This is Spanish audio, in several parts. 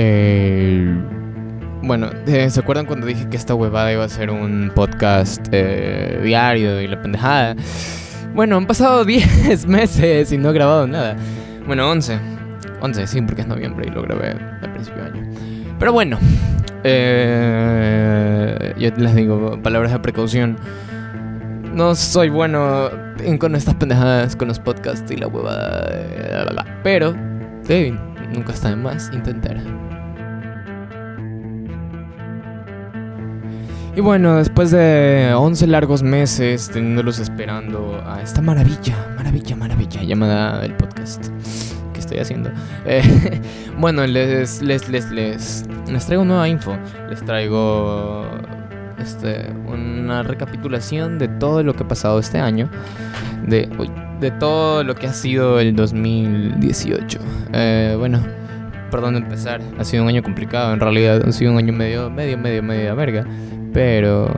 Eh, bueno, eh, ¿se acuerdan cuando dije que esta huevada iba a ser un podcast eh, diario y la pendejada? Bueno, han pasado 10 meses y no he grabado nada. Bueno, 11. 11, sí, porque es noviembre y lo grabé al principio de año. Pero bueno, eh, yo les digo, palabras de precaución. No soy bueno en- con estas pendejadas, con los podcasts y la huevada. la. Pero, sí, nunca está de más intentar. Y bueno, después de 11 largos meses teniéndolos esperando a esta maravilla, maravilla, maravilla llamada el podcast que estoy haciendo. eh, bueno, les, les, les, les, les traigo nueva info. Les traigo este, una recapitulación de todo lo que ha pasado este año. De, uy, de todo lo que ha sido el 2018. Eh, bueno, por dónde empezar. Ha sido un año complicado, en realidad. Ha sido un año medio, medio, medio, medio verga. Pero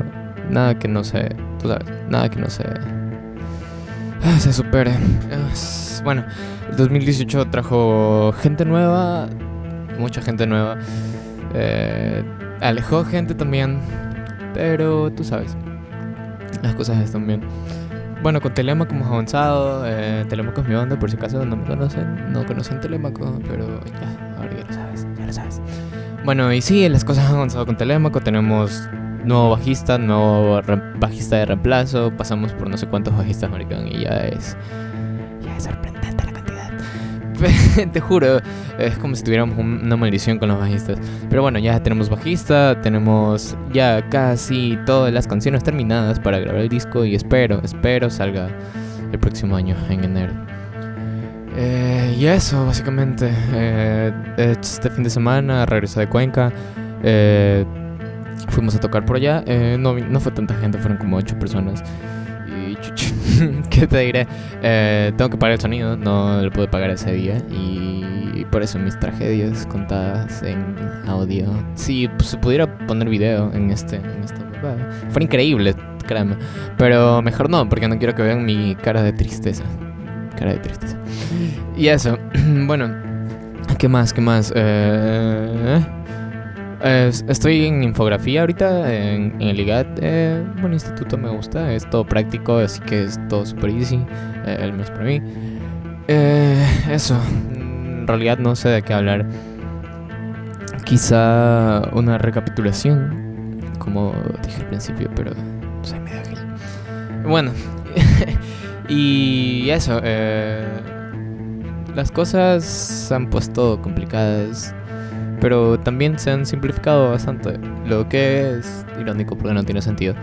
nada que no se. Tú sabes, nada que no se. ah, se supere. Bueno, el 2018 trajo gente nueva, mucha gente nueva. eh, alejó gente también, pero tú sabes, las cosas están bien. Bueno, con Telemaco hemos avanzado. Eh, Telemaco es mi banda, por si acaso no me conocen. No conocen Telemaco, pero ya, ahora ya lo sabes, ya lo sabes. Bueno, y sí, las cosas han avanzado con Telemaco. Tenemos nuevo bajista, nuevo bajista de reemplazo. Pasamos por no sé cuántos bajistas, maricón, y ya es. Ya es sorprendente la cantidad. Te juro, es como si tuviéramos un- una maldición con los bajistas. Pero bueno, ya tenemos bajista, tenemos ya casi todas las canciones terminadas para grabar el disco y espero, espero salga el próximo año, en enero. Eh, y eso, básicamente. Eh, este fin de semana regresé de Cuenca. eh, fuimos a tocar por allá. eh, no, no fue tanta gente, fueron como 8 personas. Y chuch, ¿qué te diré? Eh, tengo que pagar el sonido, no lo pude pagar ese día. Y por eso mis tragedias contadas en audio. Si pues, se pudiera poner video en este, en esta Fue increíble, créanme. Pero mejor no, porque no quiero que vean mi cara de tristeza. Cara de tristeza. Y eso, bueno, ¿qué más? ¿Qué más? Eh, eh, estoy en infografía ahorita, en, el IGAT. Eh, buen instituto, me gusta, es todo práctico, así que es todo super easy. eh, el mes para mí. Eh, eso, en realidad no sé de qué hablar. Quizá una recapitulación, como dije al principio, pero soy medio gil. Bueno, y eso, eh, las cosas se han puesto complicadas, pero también se han simplificado bastante, lo que es irónico porque no tiene sentido.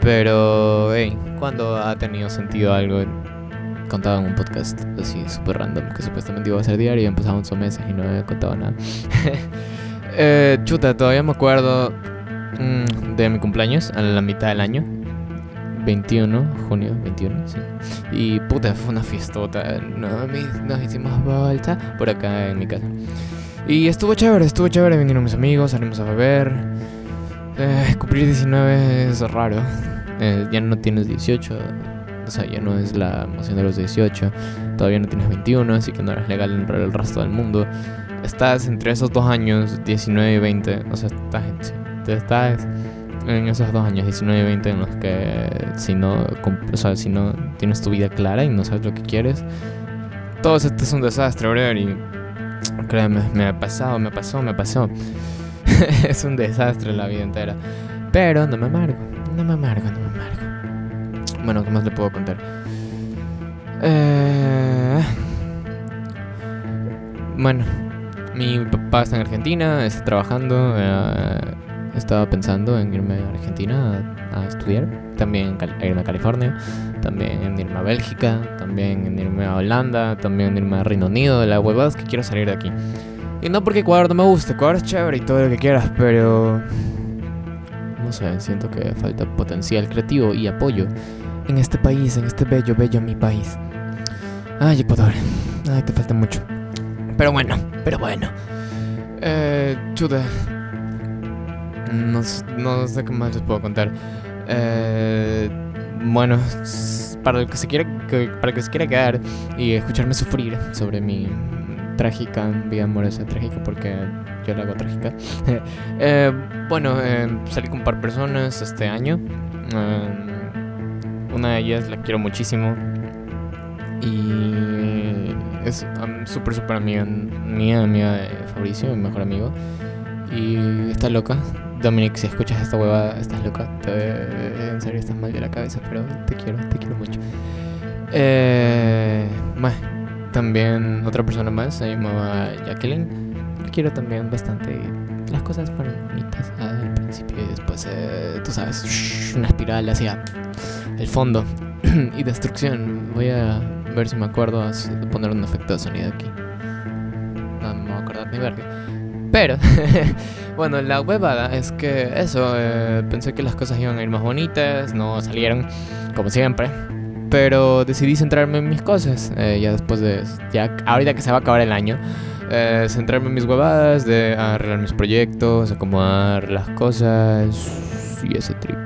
Pero, hey, ¿cuándo ha tenido sentido algo? Contaba en un podcast así súper random que supuestamente iba a ser diario y pasado 11 meses y no he contado nada. Eh, chuta, todavía me acuerdo mm, de mi cumpleaños a la mitad del año. 21, junio 21, sí. Y puta, fue una fiestota. No, nos hicimos vuelta por acá en mi casa. Y estuvo chévere, estuvo chévere. Vinieron mis amigos, salimos a beber. Eh, cumplir 19 es raro. Eh, ya no tienes 18. O sea, ya no es la emoción de los 18. Todavía no tienes 21, así que no eres legal en el resto del mundo. Estás entre esos dos años, 19 y 20. O sea, estás, estás en esos dos años, 19 y 20, en los que si no, o sea, si no tienes tu vida clara y no sabes lo que quieres, todo esto es un desastre, brother. Créeme, me ha pasado, me pasó, me pasó. es un desastre la vida entera. Pero no me amargo, no me amargo, no me amargo. Bueno, ¿qué más le puedo contar? Eh... Bueno, mi papá está en Argentina, está trabajando. eh, estaba pensando en irme a Argentina a, a estudiar. También en irme a California. También en irme a Bélgica. También en irme a Holanda. También en irme a Reino Unido. La huevada es que quiero salir de aquí. Y no porque Ecuador no me guste. Ecuador es chévere y todo lo que quieras, pero. No sé, siento que falta potencial creativo y apoyo en este país, en este bello, bello mi país. Ay, Ecuador. Ay, te falta mucho. Pero bueno, pero bueno. Eh, chuta. No, no sé qué más les puedo contar. Eh, bueno, para el que se quiera para el que se quiera quedar y escucharme sufrir sobre mi trágica, vida amorosa trágica, porque yo la hago trágica. Eh, bueno, eh, salí con un par de personas este año. una de ellas la quiero muchísimo. Y es súper, súper amiga mía, amiga de Fabricio, mi mejor amigo. Y está loca. Dominic, si escuchas esta huevada, estás loca. en serio, estás mal de la cabeza, pero te quiero, te quiero mucho. Eh, también otra persona más se llamaba Jacqueline. La quiero también bastante. Las cosas fueron bonitas al principio y después, eh, tú sabes, una espiral hacia el fondo y destrucción. Voy a ver si me acuerdo de poner un efecto de sonido aquí. No, me voy a acordar ni verga. Pero, bueno, la huevada es que eso, eh, pensé que las cosas iban a ir más bonitas, no salieron como siempre. Pero decidí centrarme en mis cosas, eh, ya después de, ya ahorita que se va a acabar el año, eh, centrarme en mis huevadas, de arreglar mis proyectos, acomodar las cosas y ese trip.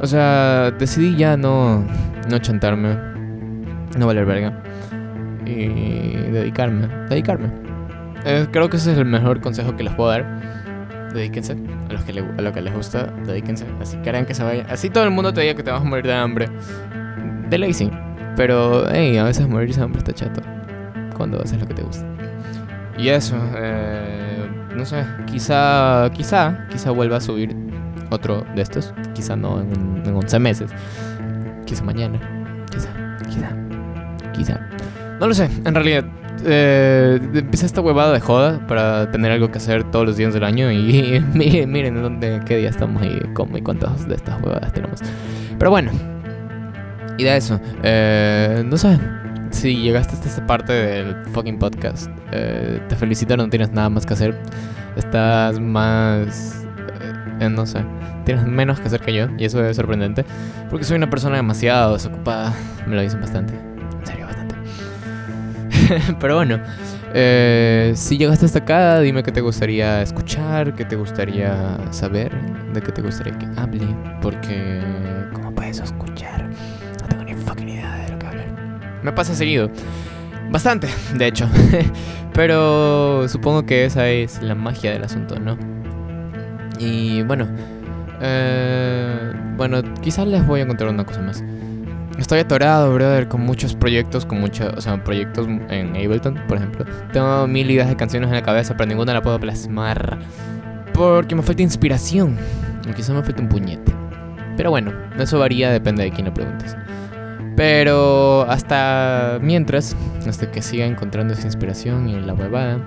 O sea, decidí ya no, no chantarme, no valer verga y dedicarme, dedicarme. Eh, creo que ese es el mejor consejo que les puedo dar. Dedíquense a, los que a lo que les gusta, dedíquense. Así que harán que se vaya. Así todo el mundo te diga que te vas a morir de hambre. De lazy. Pero, hey, a veces morirse de hambre está chato. Cuando haces lo que te gusta. Y eso, eh, no sé, quizá, quizá, quizá vuelva a subir otro de estos. Quizá no en, en 11 meses. Quizá mañana. Quizá, quizá, quizá. No lo sé, en realidad eh, empieza esta huevada de joda para tener algo que hacer todos los días del año y, miren, dónde, qué día estamos y cómo y cuántas de estas huevadas tenemos. Pero bueno, y de eso, eh, no sé, si llegaste hasta esta parte del fucking podcast, eh, te felicito, no tienes nada más que hacer, estás más, eh, no sé, tienes menos que hacer que yo y eso es sorprendente, porque soy una persona demasiado desocupada, me lo dicen bastante. Pero bueno, eh, si llegaste hasta acá, dime qué te gustaría escuchar, qué te gustaría saber, de qué te gustaría que hable, porque ¿cómo puedes escuchar? No tengo ni fucking idea de lo que hablar. Me pasa seguido. Bastante, de hecho. Pero supongo que esa es la magia del asunto, ¿no? Y bueno, eh, bueno, quizás les voy a contar una cosa más. Estoy atorado, brother, con muchos proyectos, con muchos, o sea, proyectos en Ableton, por ejemplo. Tengo mil ideas de canciones en la cabeza, pero ninguna la puedo plasmar. Porque me falta inspiración. O quizá me falta un puñete. Pero bueno, eso varía, depende de quién lo preguntes. Pero hasta mientras, hasta que siga encontrando esa inspiración y la huevada,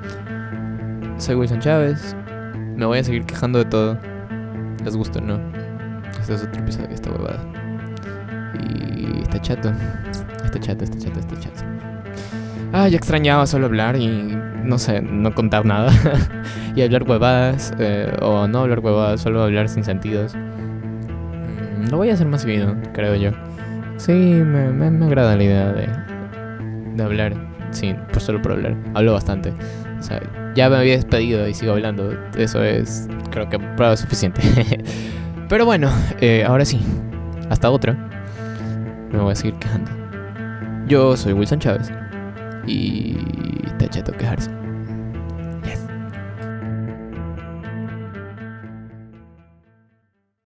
soy Wilson Chávez. Me voy a seguir quejando de todo. Les gusta o no. Este es otro episodio de esta huevada. Y está chato. Está chato, está chato, está chato. Ah, ya extrañaba solo hablar y no sé, no contar nada. y hablar huevadas. Eh, o no hablar huevadas, solo hablar sin sentidos. Mm, lo voy a hacer más seguido, creo yo. Sí, me, me, agrada la idea de, de hablar. Sí, pues solo por hablar. Hablo bastante. O sea, ya me había despedido y sigo hablando. Eso es, creo que prueba suficiente. Pero bueno, eh, ahora sí. Hasta otra me voy a seguir quejando. Yo soy Wilson Chávez y está chato quejarse.